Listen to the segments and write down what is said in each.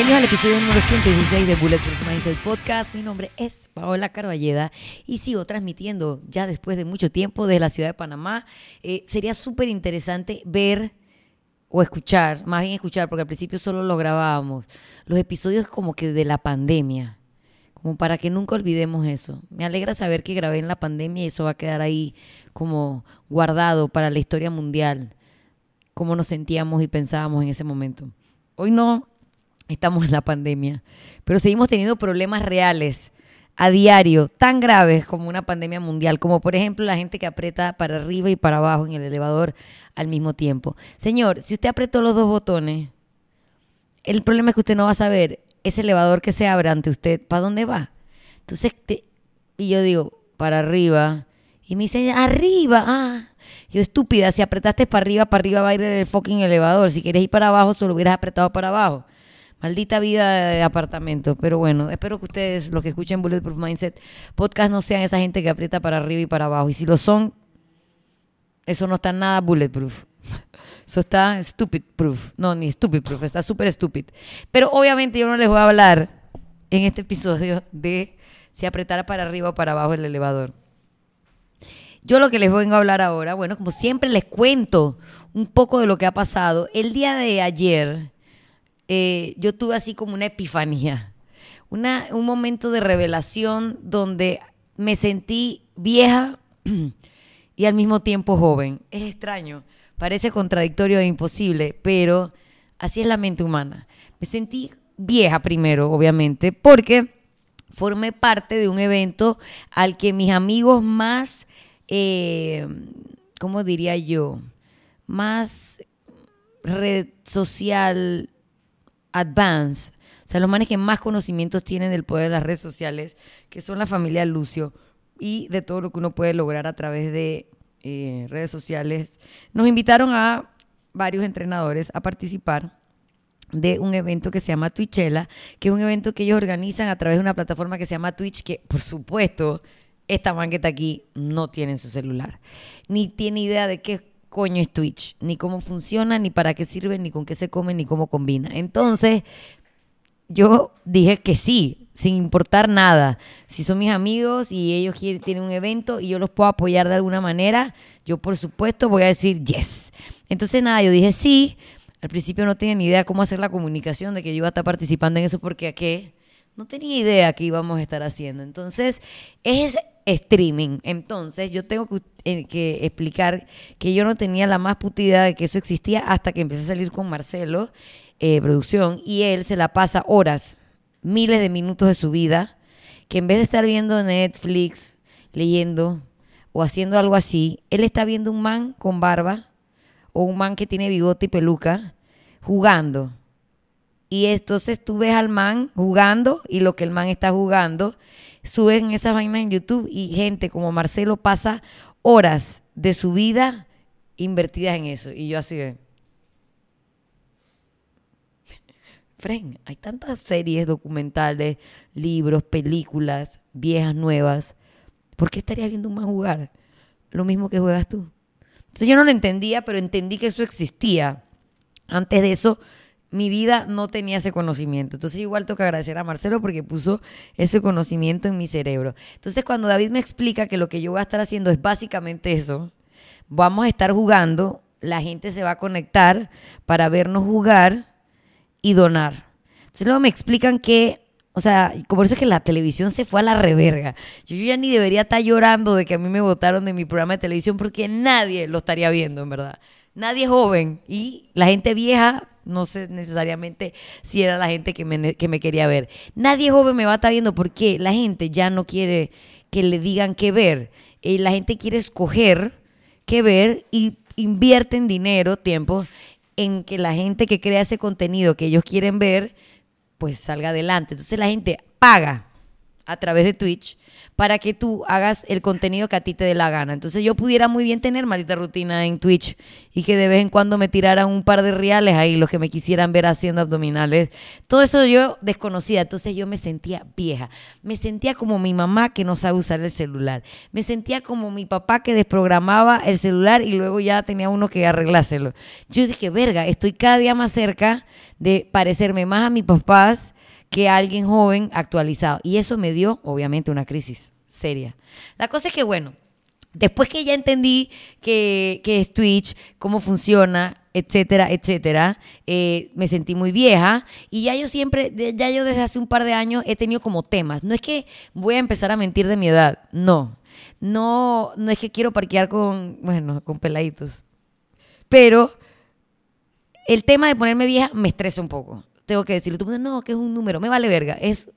Bienvenidos al episodio número 116 de Bulletproof Mindset Podcast. Mi nombre es Paola Carballeda y sigo transmitiendo ya después de mucho tiempo desde la ciudad de Panamá. Eh, sería súper interesante ver o escuchar, más bien escuchar, porque al principio solo lo grabábamos, los episodios como que de la pandemia, como para que nunca olvidemos eso. Me alegra saber que grabé en la pandemia y eso va a quedar ahí como guardado para la historia mundial, cómo nos sentíamos y pensábamos en ese momento. Hoy no estamos en la pandemia, pero seguimos teniendo problemas reales a diario, tan graves como una pandemia mundial, como por ejemplo la gente que aprieta para arriba y para abajo en el elevador al mismo tiempo. Señor, si usted apretó los dos botones, el problema es que usted no va a saber ese elevador que se abre ante usted, ¿para dónde va? Entonces, y yo digo, para arriba, y me dice, arriba, ah. Yo, estúpida, si apretaste para arriba, para arriba va a ir el fucking elevador. Si quieres ir para abajo, solo hubieras apretado para abajo. Maldita vida de apartamento. Pero bueno, espero que ustedes, los que escuchen Bulletproof Mindset Podcast, no sean esa gente que aprieta para arriba y para abajo. Y si lo son, eso no está nada bulletproof. Eso está stupid proof. No, ni stupid proof, está súper stupid. Pero obviamente yo no les voy a hablar en este episodio de si apretar para arriba o para abajo el elevador. Yo lo que les vengo a hablar ahora, bueno, como siempre les cuento un poco de lo que ha pasado. El día de ayer eh, yo tuve así como una epifanía, un momento de revelación donde me sentí vieja y al mismo tiempo joven. Es extraño, parece contradictorio e imposible, pero así es la mente humana. Me sentí vieja primero, obviamente, porque formé parte de un evento al que mis amigos más, eh, ¿cómo diría yo? Más red social advance, o sea, los manes que más conocimientos tienen del poder de las redes sociales, que son la familia Lucio y de todo lo que uno puede lograr a través de eh, redes sociales, nos invitaron a varios entrenadores a participar de un evento que se llama Twitchella, que es un evento que ellos organizan a través de una plataforma que se llama Twitch, que por supuesto esta man que está aquí no tiene en su celular, ni tiene idea de qué coño es Twitch, ni cómo funciona, ni para qué sirve, ni con qué se come, ni cómo combina. Entonces, yo dije que sí, sin importar nada. Si son mis amigos y ellos tienen un evento y yo los puedo apoyar de alguna manera, yo por supuesto voy a decir yes. Entonces, nada, yo dije sí. Al principio no tenía ni idea cómo hacer la comunicación de que yo iba a estar participando en eso porque a qué no tenía idea que íbamos a estar haciendo. Entonces, es streaming. Entonces, yo tengo que, eh, explicar que yo no tenía la más putida de que eso existía hasta que empecé a salir con Marcelo, eh, producción, y él se la pasa horas, miles de minutos de su vida, que en vez de estar viendo Netflix, leyendo o haciendo algo así, él está viendo un man con barba o un man que tiene bigote y peluca jugando y entonces tú ves al man jugando y lo que el man está jugando, suben esas vainas en YouTube y gente como Marcelo pasa horas de su vida invertidas en eso. Y yo así de... Fren, hay tantas series, documentales, libros, películas, viejas, nuevas. ¿Por qué estarías viendo un man jugar? Lo mismo que juegas tú. Entonces yo no lo entendía, pero entendí que eso existía. Antes de eso, mi vida no tenía ese conocimiento. Entonces igual tengo que agradecer a Marcelo porque puso ese conocimiento en mi cerebro. Entonces cuando David me explica que lo que yo voy a estar haciendo es básicamente eso, vamos a estar jugando, la gente se va a conectar para vernos jugar y donar. Entonces luego me explican que, o sea, por eso es que la televisión se fue a la reverga. Yo ya ni debería estar llorando de que a mí me votaron de mi programa de televisión porque nadie lo estaría viendo, en verdad. Nadie joven y la gente vieja no sé necesariamente si era la gente que me, que me quería ver. Nadie joven me va a estar viendo porque la gente ya no quiere que le digan qué ver. Eh, la gente quiere escoger qué ver y invierten dinero, tiempo, en que la gente que crea ese contenido que ellos quieren ver, pues salga adelante. Entonces la gente paga a través de Twitch para que tú hagas el contenido que a ti te dé la gana. Entonces yo pudiera muy bien tener maldita rutina en Twitch y que de vez en cuando me tiraran un par de reales ahí, los que me quisieran ver haciendo abdominales. Todo eso yo desconocía, entonces yo me sentía vieja. Me sentía como mi mamá que no sabe usar el celular. Me sentía como mi papá que desprogramaba el celular y luego ya tenía uno que arreglárselo. Yo dije, verga, estoy cada día más cerca de parecerme más a mis papás que alguien joven actualizado. Y eso me dio, obviamente, una crisis seria. La cosa es que, bueno, después que ya entendí que, es Twitch, cómo funciona, etcétera, etcétera, eh, me sentí muy vieja y ya yo siempre, ya yo desde hace un par de años he tenido como temas. No es que voy a empezar a mentir de mi edad, no. No, no es que quiero parquear con, bueno, con peladitos. Pero el tema de ponerme vieja me estresa un poco tengo que decirlo. Tú no, que es un número, me vale verga. Es,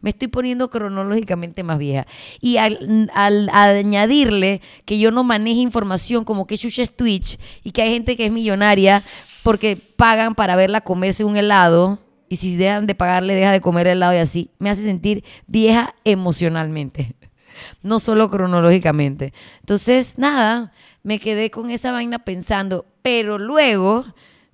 me estoy poniendo cronológicamente más vieja. Y al, añadirle que yo no maneje información como que Chucha es Twitch y que hay gente que es millonaria porque pagan para verla comerse un helado y si dejan de pagarle deja de comer helado y así, me hace sentir vieja emocionalmente, no solo cronológicamente. Entonces, nada, me quedé con esa vaina pensando, pero luego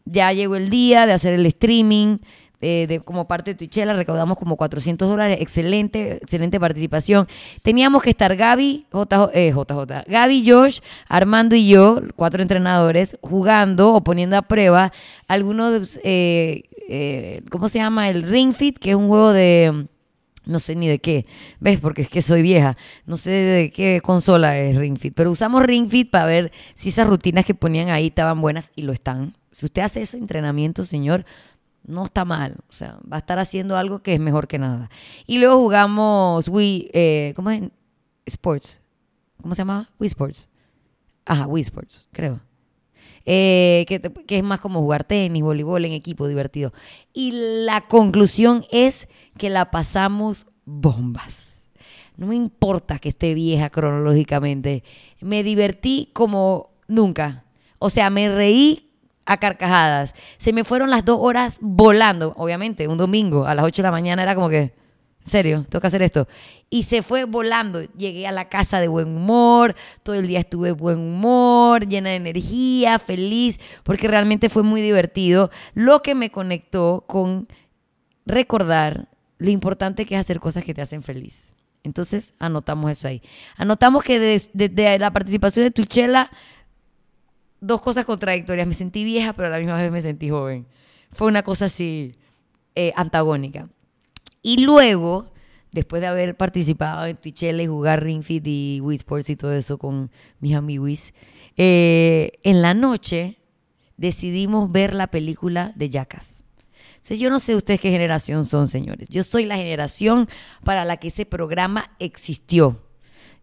ya llegó el día de hacer el streaming. Eh, de, como parte de Twitchella, recaudamos como 400 dólares, excelente, excelente participación. Teníamos que estar Gaby, JJ, eh, JJ, Gaby, Josh, Armando y yo, cuatro entrenadores, jugando o poniendo a prueba algunos, eh, eh, ¿cómo se llama? El Ring Fit, que es un juego de no sé ni de qué, ¿ves? Porque es que soy vieja, no sé de qué consola es Ring Fit, pero usamos Ring Fit para ver si esas rutinas que ponían ahí estaban buenas y lo están. Si usted hace ese entrenamiento, señor, no está mal. O sea, va a estar haciendo algo que es mejor que nada. Y luego jugamos Wii, eh, ¿cómo es? Sports. ¿Cómo se llama? Wii Sports. Ajá, Wii Sports, creo. Eh, que, que, es más como jugar tenis, voleibol en equipo, divertido. Y la conclusión es que la pasamos bombas. No me importa que esté vieja cronológicamente. Me divertí como nunca. O sea, me reí a carcajadas. Se me fueron las dos horas volando, obviamente, un domingo a las 8 de la mañana era como que, en serio, tengo que hacer esto. Y se fue volando. Llegué a la casa de buen humor, todo el día estuve buen humor, llena de energía, feliz, porque realmente fue muy divertido, lo que me conectó con recordar lo importante que es hacer cosas que te hacen feliz. Entonces anotamos eso ahí. Anotamos que desde la participación de Tuchela dos cosas contradictorias. Me sentí vieja, pero a la misma vez me sentí joven. Fue una cosa así eh, antagónica. Y luego, después de haber participado en Twitchella y jugar Ring Fit y Wii Sports y todo eso con mis amigos, eh, en la noche decidimos ver la película de Jackass. Entonces, yo no sé ustedes qué generación son, señores. Yo soy la generación para la que ese programa existió.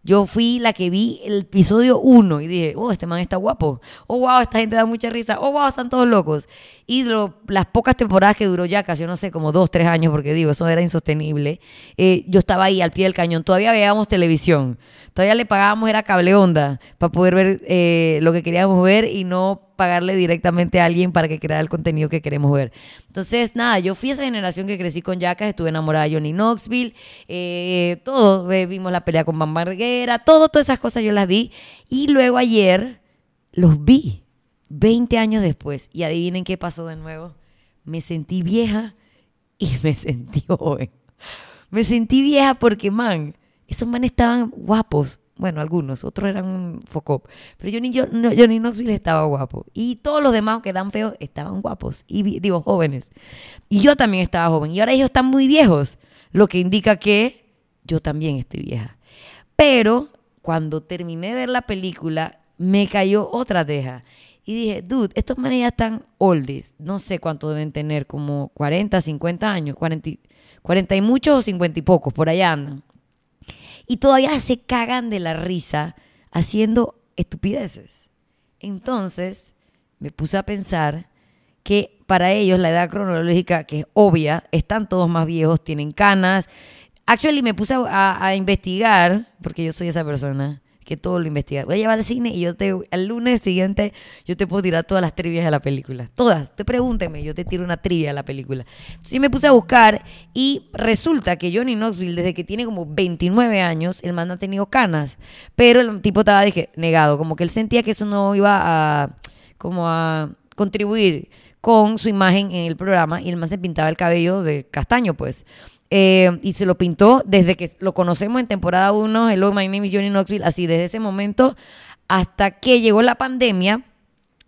Yo fui la que vi el episodio 1 y dije, oh, este man está guapo. Oh, wow, esta gente da mucha risa. Oh, wow, están todos locos. Y las pocas temporadas que duró ya, casi, yo no sé, como dos, tres años, porque digo, eso era insostenible, eh, yo estaba ahí al pie del cañón. Todavía veíamos televisión. Todavía le pagábamos, era cable onda, para poder ver eh, lo que queríamos ver y no pagarle directamente a alguien para que creara el contenido que queremos ver. Entonces, nada, yo fui esa generación que crecí con Jackass, estuve enamorada de Johnny Knoxville, eh, vimos la pelea con Bam todo, todas esas cosas yo las vi. Y luego ayer los vi, 20 años después. Y adivinen qué pasó de nuevo. Me sentí vieja y me sentí joven. Me sentí vieja porque, man, esos manes estaban guapos, bueno, algunos, otros eran un focop. Pero Johnny, yo, no, Johnny Knoxville estaba guapo. Y todos los demás que dan feos estaban guapos. Y digo, jóvenes. Y yo también estaba joven. Y ahora ellos están muy viejos. Lo que indica que yo también estoy vieja. Pero cuando terminé de ver la película, me cayó otra teja. Y dije, dude, estos manes ya están oldies. No sé cuánto deben tener, como 40, 50 años. 40, 40 y muchos o 50 y pocos, por allá andan y todavía se cagan de la risa haciendo estupideces. Entonces me puse a pensar que para ellos la edad cronológica, que es obvia, están todos más viejos, tienen canas. Actually me puse a, investigar, porque yo soy esa persona que todo lo investiga. Voy a llevar al cine y yo te, al lunes siguiente, yo te puedo tirar todas las trivias de la película. Todas. Te pregúnteme, yo te tiro una trivia de la película. Entonces yo me puse a buscar y resulta que Johnny Knoxville, desde que tiene como 29 años, el man ha tenido canas. Pero el tipo estaba, dije, negado. Como que él sentía que eso no iba a, como a contribuir con su imagen en el programa y el man se pintaba el cabello de castaño, pues. Eh, y se lo pintó desde que lo conocemos en temporada 1, Hello, my name is Johnny Knoxville, así desde ese momento hasta que llegó la pandemia.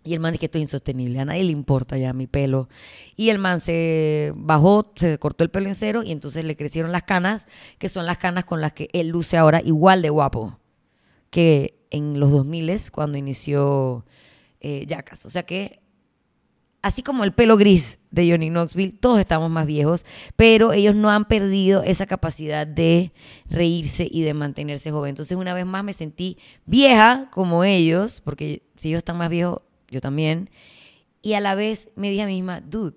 Y el man dice que esto es insostenible, a nadie le importa ya mi pelo. Y el man se bajó, se cortó el pelo en cero y entonces le crecieron las canas, que son las canas con las que él luce ahora igual de guapo que en los 2000 cuando inició eh, Jackass. O sea que así como el pelo gris de Johnny Knoxville, todos estamos más viejos, pero ellos no han perdido esa capacidad de reírse y de mantenerse joven. Entonces, una vez más me sentí vieja como ellos, porque si ellos están más viejos, yo también. Y a la vez me dije a mí misma, dude,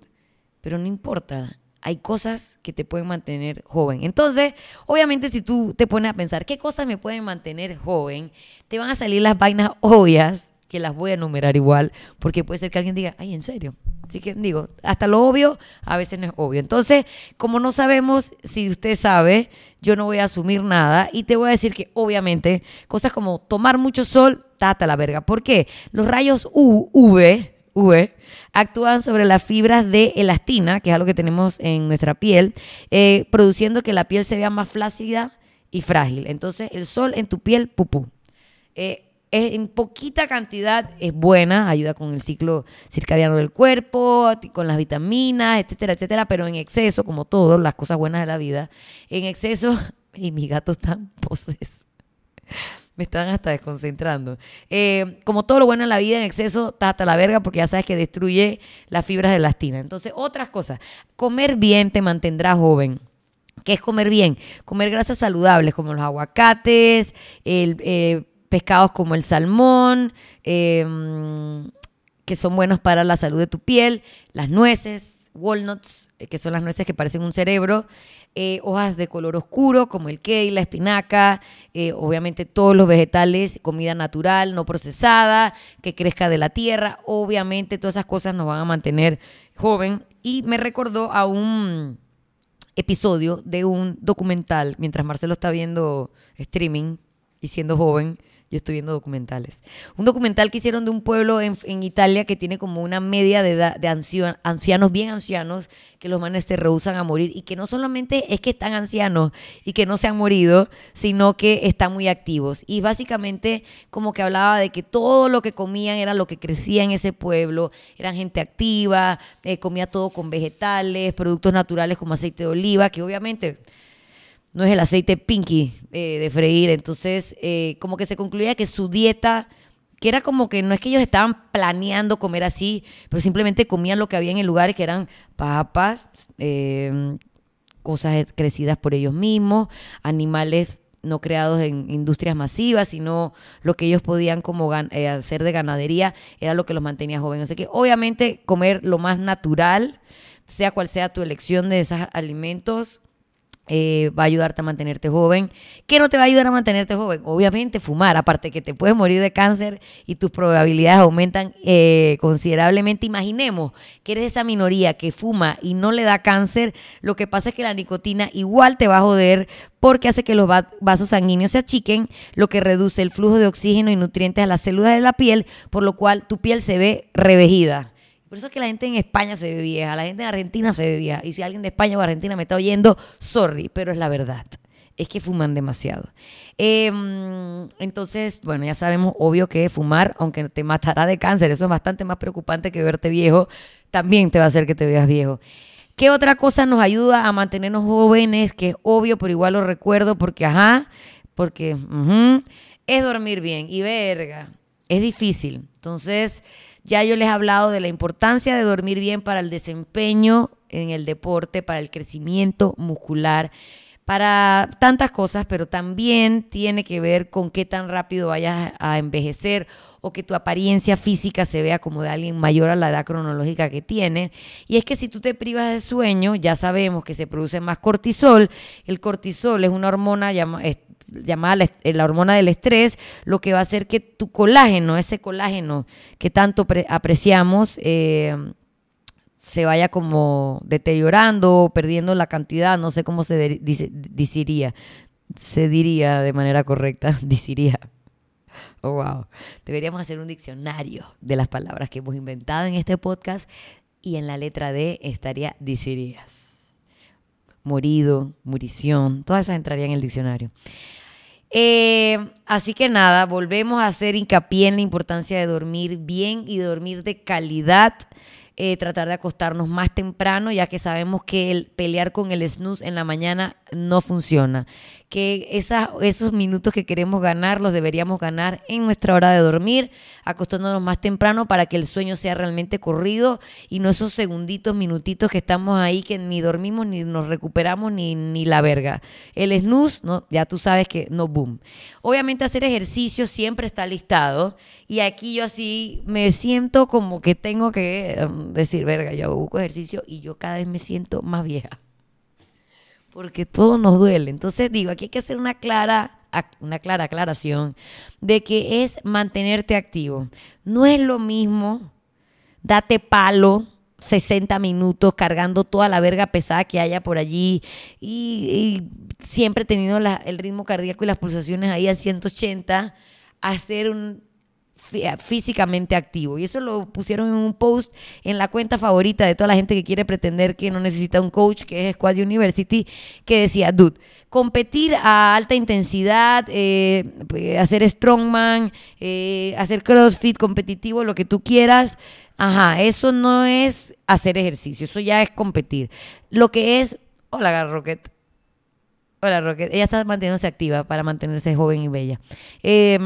pero no importa, hay cosas que te pueden mantener joven. Entonces, obviamente, si tú te pones a pensar qué cosas me pueden mantener joven, te van a salir las vainas obvias que las voy a enumerar igual, porque puede ser que alguien diga, ay, en serio. Así que digo, hasta lo obvio a veces no es obvio. Entonces, como no sabemos si usted sabe, yo no voy a asumir nada y te voy a decir que obviamente cosas como tomar mucho sol, tata la verga. ¿Por qué? Los rayos UV, UV actúan sobre las fibras de elastina, que es algo que tenemos en nuestra piel, eh, produciendo que la piel se vea más flácida y frágil. Entonces, el sol en tu piel, pupú. Eh, en poquita cantidad es buena, ayuda con el ciclo circadiano del cuerpo, con las vitaminas, etcétera, etcétera, pero en exceso, como todo, las cosas buenas de la vida, en exceso, y mis gatos están poses, me están hasta desconcentrando. Eh, como todo lo bueno en la vida, en exceso, está hasta la verga porque ya sabes que destruye las fibras de elastina. Entonces, otras cosas, comer bien te mantendrá joven. ¿Qué es comer bien? Comer grasas saludables como los aguacates, el, eh, pescados como el salmón, em, que son buenos para la salud de tu piel, las nueces, walnuts, eh, que son las nueces que parecen un cerebro, eh, hojas de color oscuro como el kale, la espinaca, eh, obviamente todos los vegetales, comida natural, no procesada, que crezca de la tierra, obviamente todas esas cosas nos van a mantener joven. Y me recordó a un episodio de un documental, mientras Marcelo está viendo streaming y siendo joven, yo estoy viendo documentales. Un documental que hicieron de un pueblo en, Italia que tiene como una media de edad de ancianos, bien ancianos, que los manes se rehusan a morir y que no solamente es que están ancianos y que no se han morido, sino que están muy activos. Y básicamente como que hablaba de que todo lo que comían era lo que crecía en ese pueblo, eran gente activa, eh, comía todo con vegetales, productos naturales como aceite de oliva, que obviamente no es el aceite pinky eh, de freír. Entonces, eh, como que se concluía que su dieta, que era como que no es que ellos estaban planeando comer así, pero simplemente comían lo que había en el lugar, que eran papas, em, cosas crecidas por ellos mismos, animales no creados en industrias masivas, sino lo que ellos podían como eh, hacer de ganadería, era lo que los mantenía jóvenes. Así que obviamente comer lo más natural, sea cual sea tu elección de esos alimentos, eh, va a ayudarte a mantenerte joven. ¿Qué no te va a ayudar a mantenerte joven? Obviamente fumar, aparte que te puedes morir de cáncer y tus probabilidades aumentan eh, considerablemente. Imaginemos que eres esa minoría que fuma y no le da cáncer, lo que pasa es que la nicotina igual te va a joder porque hace que los vasos sanguíneos se achiquen, lo que reduce el flujo de oxígeno y nutrientes a las células de la piel, por lo cual tu piel se ve revejida. Por eso es que la gente en España se ve vieja, la gente en Argentina se ve vieja. Y si alguien de España o Argentina me está oyendo, sorry, pero es la verdad. Es que fuman demasiado. Em, entonces, bueno, ya sabemos, obvio que fumar, aunque te matará de cáncer, eso es bastante más preocupante que verte viejo, también te va a hacer que te veas viejo. ¿Qué otra cosa nos ayuda a mantenernos jóvenes? Que es obvio, pero igual lo recuerdo porque, ajá, porque es dormir bien. Y verga, es difícil. Entonces, ya yo les he hablado de la importancia de dormir bien para el desempeño en el deporte, para el crecimiento muscular, para tantas cosas, pero también tiene que ver con qué tan rápido vayas a envejecer o que tu apariencia física se vea como de alguien mayor a la edad cronológica que tiene. Y es que si tú te privas de sueño, ya sabemos que se produce más cortisol. El cortisol es una hormona llamada la, la hormona del estrés, lo que va a hacer que tu colágeno, ese colágeno que tanto apreciamos, eh, se vaya como deteriorando, perdiendo la cantidad, no sé cómo se diría, se diría de manera correcta, diría. Oh, wow. Deberíamos hacer un diccionario de las palabras que hemos inventado en este podcast y en la letra D estaría disirías. Morido, murición, todas esas entrarían en el diccionario. Eh, así que nada, volvemos a hacer hincapié en la importancia de dormir bien y dormir de calidad. Eh, tratar de acostarnos más temprano, ya que sabemos que el pelear con el snooze en la mañana no funciona. Que esos minutos que queremos ganar los deberíamos ganar en nuestra hora de dormir, acostándonos más temprano para que el sueño sea realmente corrido y no esos segunditos, minutitos que estamos ahí que ni dormimos, ni nos recuperamos, ni, ni la verga. El snooze, no, ya tú sabes que no boom. Obviamente hacer ejercicio siempre está listado y aquí yo así me siento como que tengo que em, decir, verga, yo busco ejercicio y yo cada vez me siento más vieja. Porque todo nos duele. Entonces digo, aquí hay que hacer una clara una clara aclaración de que es mantenerte activo. No es lo mismo date palo 60 minutos cargando toda la verga pesada que haya por allí y, siempre teniendo el ritmo cardíaco y las pulsaciones ahí a 180, hacer un físicamente activo. Y eso lo pusieron en un post en la cuenta favorita de toda la gente que quiere pretender que no necesita un coach, que es Squad University, que decía, dude, competir a alta intensidad, eh, hacer strongman, eh, hacer crossfit competitivo, lo que tú quieras, ajá, eso no es hacer ejercicio, eso ya es competir. Lo que es, hola Rocket, hola Rocket, ella está manteniéndose activa para mantenerse joven y bella. Eh,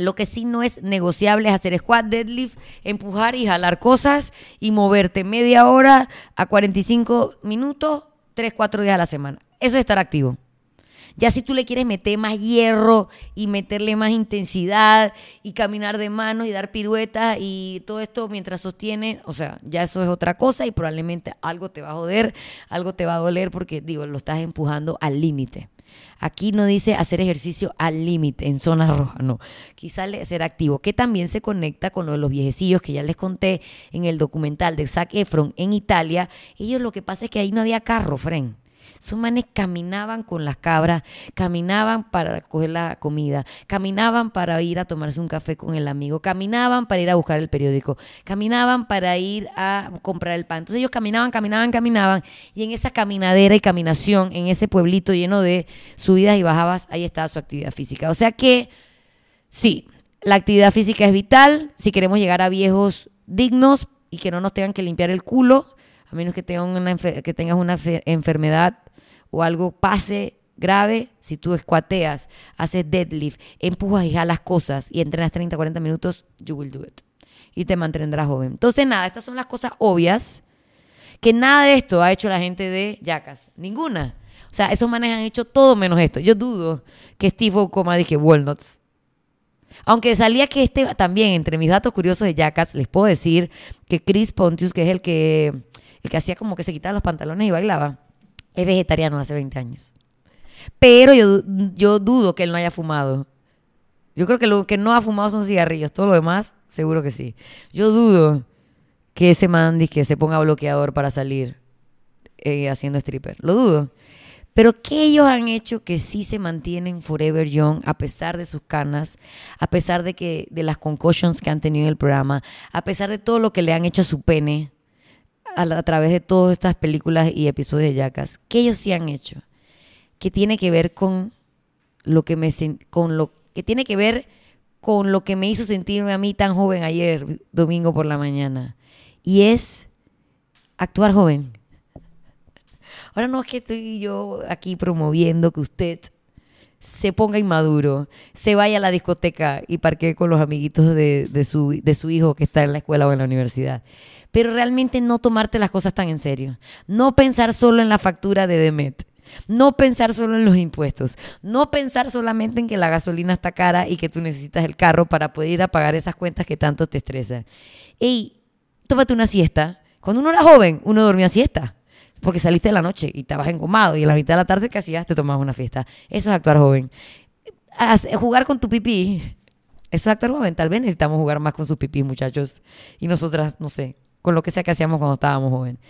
lo que sí no es negociable es hacer squat, deadlift, empujar y jalar cosas y moverte media hora a 45 minutos, 3, 4 días a la semana. Eso es estar activo. Ya si tú le quieres meter más hierro y meterle más intensidad y caminar de manos y dar piruetas y todo esto mientras sostiene, o sea, ya eso es otra cosa y probablemente algo te va a joder, algo te va a doler porque, digo, lo estás empujando al límite. Aquí no dice hacer ejercicio al límite, en zona roja, no. Quizá ser activo, que también se conecta con lo de los viejecillos que ya les conté en el documental de Zac Efron en Italia. Ellos lo que pasa es que ahí no había carro, Fren. Sus manes caminaban con las cabras, caminaban para coger la comida, caminaban para ir a tomarse un café con el amigo, caminaban para ir a buscar el periódico, caminaban para ir a comprar el pan. Entonces ellos caminaban, caminaban, caminaban y en esa caminadera y caminación, en ese pueblito lleno de subidas y bajadas, ahí estaba su actividad física. O sea que sí, la actividad física es vital si queremos llegar a viejos dignos y que no nos tengan que limpiar el culo a menos que, tengas una, que tengas una enfermedad o algo pase grave, si tú escuateas, haces deadlift, empujas y jalas cosas y entrenas 30, 40 minutos, you will do it. Y te mantendrás joven. Entonces, nada, estas son las cosas obvias que nada de esto ha hecho la gente de Jackass. Ninguna. O sea, esos manes han hecho todo menos esto. Yo dudo que Steve coma, dije, walnuts. Aunque salía que este también, entre mis datos curiosos de Jackass, les puedo decir que Chris Pontius, que es el que el que hacía como que se quitaba los pantalones y bailaba, es vegetariano hace 20 años. Pero yo, yo dudo que él no haya fumado. Yo creo que lo que no ha fumado son cigarrillos. Todo lo demás, seguro que sí. Yo dudo que ese man que se ponga bloqueador para salir eh, haciendo stripper. Lo dudo. Pero ¿qué ellos han hecho que sí se mantienen forever young a pesar de sus canas, a pesar de que de las concussions que han tenido en el programa, a pesar de todo lo que le han hecho a su pene? A, través de todas estas películas y episodios de Jackass, que ellos sí han hecho, que tiene que ver con lo que me con lo que tiene que ver con lo que me hizo sentirme a mí tan joven ayer domingo por la mañana y es actuar joven. Ahora no es que estoy yo aquí promoviendo que usted se ponga inmaduro, se vaya a la discoteca y parquee con los amiguitos de, de, su, de su hijo que está en la escuela o en la universidad pero realmente no tomarte las cosas tan en serio. No pensar solo en la factura de Demet. No pensar solo en los impuestos. No pensar solamente en que la gasolina está cara y que tú necesitas el carro para poder ir a pagar esas cuentas que tanto te estresan. Ey, tómate una siesta. Cuando uno era joven, uno dormía siesta. Porque saliste de la noche y estabas engomado y en la mitad de la tarde que hacías te tomabas una fiesta. Eso es actuar joven. jugar con tu pipí. Eso es actuar joven. Tal vez necesitamos jugar más con sus pipí, muchachos. Y nosotras, no sé, con lo que sea que hacíamos cuando estábamos jóvenes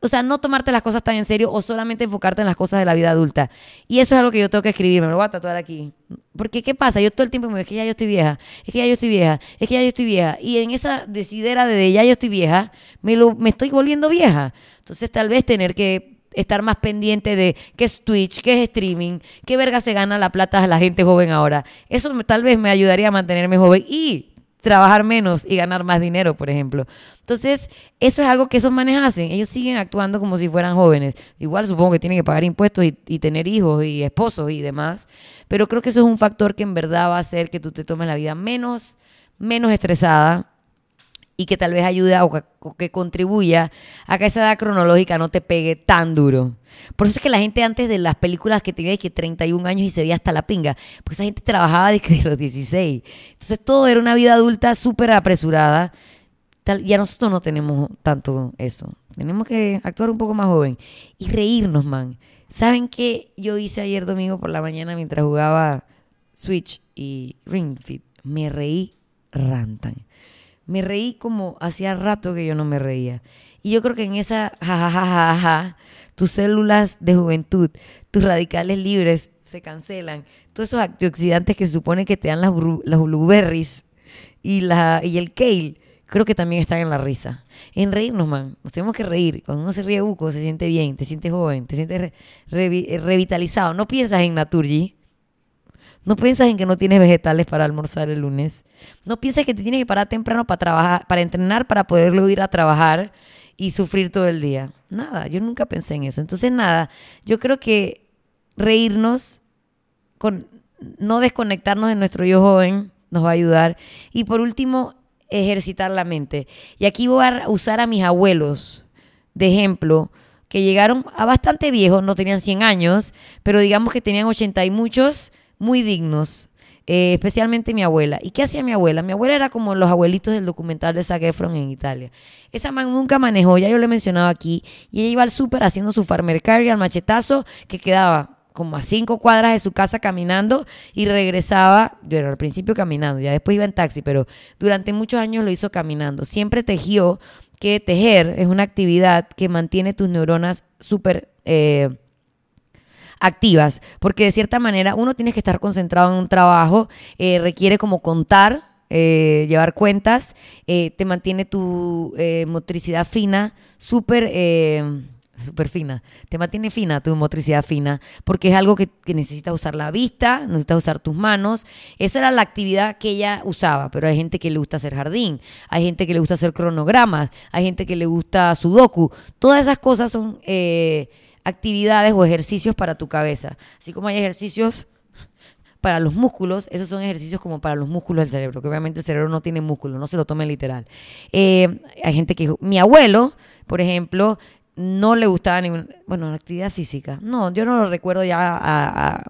o sea, no tomarte las cosas tan en serio o solamente enfocarte en las cosas de la vida adulta. Y eso es algo que yo tengo que escribir, me lo voy a tatuar aquí. Porque, ¿qué pasa? Yo todo el tiempo me digo, es que ya yo estoy vieja, es que ya yo estoy vieja, es que ya yo estoy vieja. Y en esa decidera de ya yo estoy vieja, me, lo, me estoy volviendo vieja. Entonces, tal vez tener que estar más pendiente de qué es Twitch, qué es streaming, qué verga se gana la plata a la gente joven ahora. Eso tal vez me ayudaría a mantenerme joven. Y trabajar menos y ganar más dinero, por ejemplo. Entonces, eso es algo que esos manes hacen. Ellos siguen actuando como si fueran jóvenes. Igual supongo que tienen que pagar impuestos y, y, tener hijos y esposos y demás. Pero creo que eso es un factor que en verdad va a hacer que tú te tomes la vida menos, menos estresada y que tal vez ayude o que, contribuya a que esa edad cronológica no te pegue tan duro. Por eso es que la gente antes de las películas que tenía que 31 años y se veía hasta la pinga, pues esa gente trabajaba desde los 16. Entonces todo era una vida adulta súper apresurada. Tal, y nosotros no tenemos tanto eso. Tenemos que actuar un poco más joven y reírnos, man. ¿Saben qué yo hice ayer domingo por la mañana mientras jugaba Switch y Ring Fit? Me reí rantan me reí como hacía rato que yo no me reía. Y yo creo que en esa jajajaja, tus células de juventud, tus radicales libres se cancelan. Todos esos antioxidantes que se supone que te dan las, las blueberries y, la, y el kale, creo que también están en la risa. En reírnos, man. Nos tenemos que reír. Cuando uno se ríe buco, se siente bien, te sientes joven, te sientes revitalizado. No piensas en Naturgy, no piensas en que no tienes vegetales para almorzar el lunes. No piensas que te tienes que parar temprano para trabajar, para entrenar, para poderlo ir a trabajar y sufrir todo el día. Nada, yo nunca pensé en eso. Entonces, nada, yo creo que reírnos, con, no desconectarnos de nuestro yo joven, nos va a ayudar. Y por último, ejercitar la mente. Y aquí voy a usar a mis abuelos de ejemplo, que llegaron a bastante viejos, no tenían 100 años, pero digamos que tenían 80 y muchos muy dignos, eh, especialmente mi abuela. ¿Y qué hacía mi abuela? Mi abuela era como los abuelitos del documental de Zac en Italia. Esa man nunca manejó, ya yo lo he mencionado aquí, y ella iba al súper haciendo su farmer carry al machetazo que quedaba como a cinco cuadras de su casa caminando y regresaba, yo era al principio caminando, ya después iba en taxi, pero durante muchos años lo hizo caminando. Siempre tejió, que tejer es una actividad que mantiene tus neuronas súper... Eh, activas, porque de cierta manera uno tiene que estar concentrado en un trabajo, eh, requiere como contar, eh, llevar cuentas, eh, te mantiene tu motricidad fina, súper súper fina. Te mantiene fina tu motricidad fina, porque es algo que, que necesitas usar la vista, necesitas usar tus manos. Esa era la actividad que ella usaba, pero hay gente que le gusta hacer jardín, hay gente que le gusta hacer cronogramas, hay gente que le gusta sudoku. Todas esas cosas son actividades o ejercicios para tu cabeza. Así como hay ejercicios para los músculos, esos son ejercicios como para los músculos del cerebro, que obviamente el cerebro no tiene músculo, no se lo tomen literal. Eh, hay gente que, mi abuelo, por ejemplo, no le gustaba ninguna, bueno, actividad física. No, yo no lo recuerdo ya a,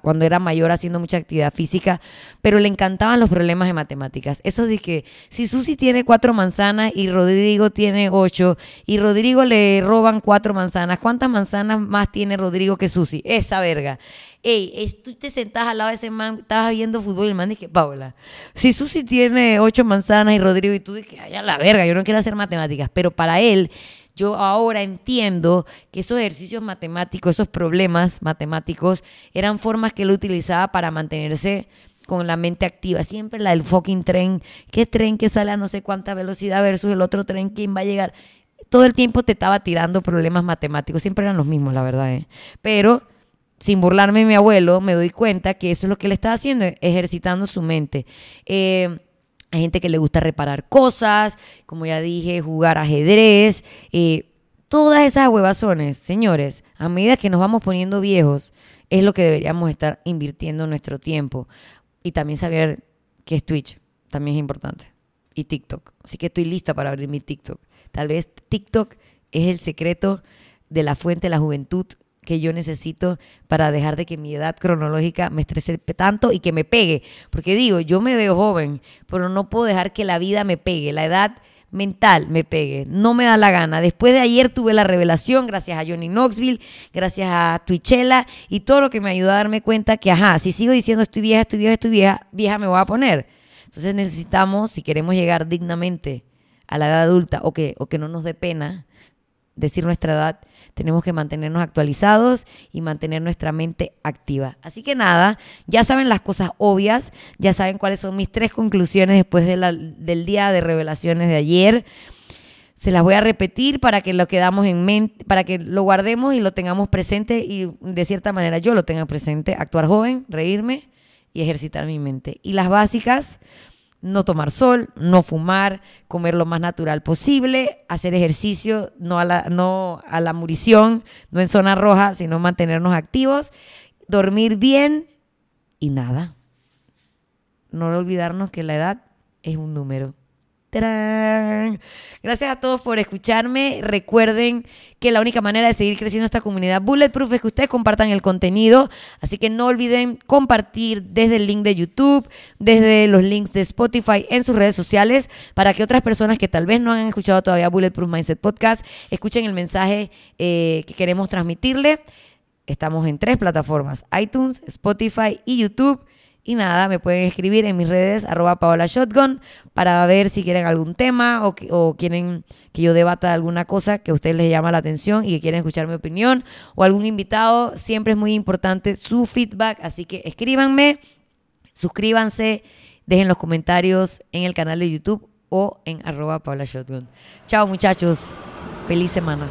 cuando era mayor haciendo mucha actividad física, pero le encantaban los problemas de matemáticas. Eso de que si Susi tiene cuatro manzanas y Rodrigo tiene ocho y Rodrigo le roban cuatro manzanas, ¿cuántas manzanas más tiene Rodrigo que Susi? Esa verga. Ey, tú te sentás al lado de ese man, estabas viendo fútbol y el man dice, Paula, si Susi tiene ocho manzanas y Rodrigo y tú dices, ay, a la verga, yo no quiero hacer matemáticas, pero para él yo ahora entiendo que esos ejercicios matemáticos, esos problemas matemáticos, eran formas que él utilizaba para mantenerse con la mente activa. Siempre la del fucking tren. ¿Qué tren que sale a no sé cuánta velocidad versus el otro tren? ¿Quién va a llegar? Todo el tiempo te estaba tirando problemas matemáticos. Siempre eran los mismos, la verdad. ¿eh? Pero sin burlarme de mi abuelo, me doy cuenta que eso es lo que él estaba haciendo, ejercitando su mente. Eh, hay gente que le gusta reparar cosas, como ya dije, jugar ajedrez. Eh, todas esas huevazones, señores, a medida que nos vamos poniendo viejos, es lo que deberíamos estar invirtiendo nuestro tiempo. Y también saber qué es Twitch, también es importante. Y TikTok. Así que estoy lista para abrir mi TikTok. Tal vez TikTok es el secreto de la fuente de la juventud que yo necesito para dejar de que mi edad cronológica me estrese tanto y que me pegue. Porque digo, yo me veo joven, pero no puedo dejar que la vida me pegue. La edad mental me pegue. No me da la gana. Después de ayer tuve la revelación, gracias a Johnny Knoxville, gracias a Twitchella y todo lo que me ayudó a darme cuenta que, ajá, si sigo diciendo estoy vieja, estoy vieja, estoy vieja, vieja me voy a poner. Entonces necesitamos, si queremos llegar dignamente a la edad adulta o que, o que no nos dé pena decir nuestra edad, tenemos que mantenernos actualizados y mantener nuestra mente activa. Así que nada, ya saben las cosas obvias, ya saben cuáles son mis tres conclusiones después del día de revelaciones de ayer. Se las voy a repetir para que lo quedamos en mente, para que lo guardemos y lo tengamos presente y de cierta manera yo lo tenga presente, actuar joven, reírme y ejercitar mi mente. Y las básicas, no tomar sol, no fumar, comer lo más natural posible, hacer ejercicio, no a la, no a la murición, no en zona roja, sino mantenernos activos, dormir bien y nada. No olvidarnos que la edad es un número. Gracias a todos por escucharme. Recuerden que la única manera de seguir creciendo esta comunidad Bulletproof es que ustedes compartan el contenido. Así que no olviden compartir desde el link de YouTube, desde los links de Spotify en sus redes sociales para que otras personas que tal vez no han escuchado todavía Bulletproof Mindset Podcast escuchen el mensaje eh, que queremos transmitirle. Estamos en tres plataformas, iTunes, Spotify y YouTube. Y nada, me pueden escribir en mis redes, arroba Paola Shotgun, para ver si quieren algún tema o, o, quieren que yo debata alguna cosa que a ustedes les llama la atención y que quieren escuchar mi opinión o algún invitado. Siempre es muy importante su feedback, así que escríbanme, suscríbanse, dejen los comentarios en el canal de YouTube o en arroba Paola Shotgun. Chao muchachos, feliz semana.